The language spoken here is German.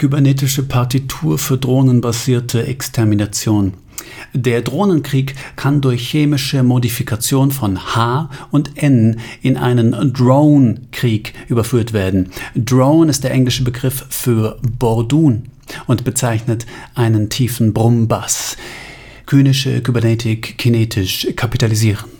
kybernetische Partitur für drohnenbasierte Extermination. Der Drohnenkrieg kann durch chemische Modifikation von H und N in einen Drone-Krieg überführt werden. Drone ist der englische Begriff für Bordun und bezeichnet einen tiefen Brummbass. Kynische Kybernetik kinetisch kapitalisieren.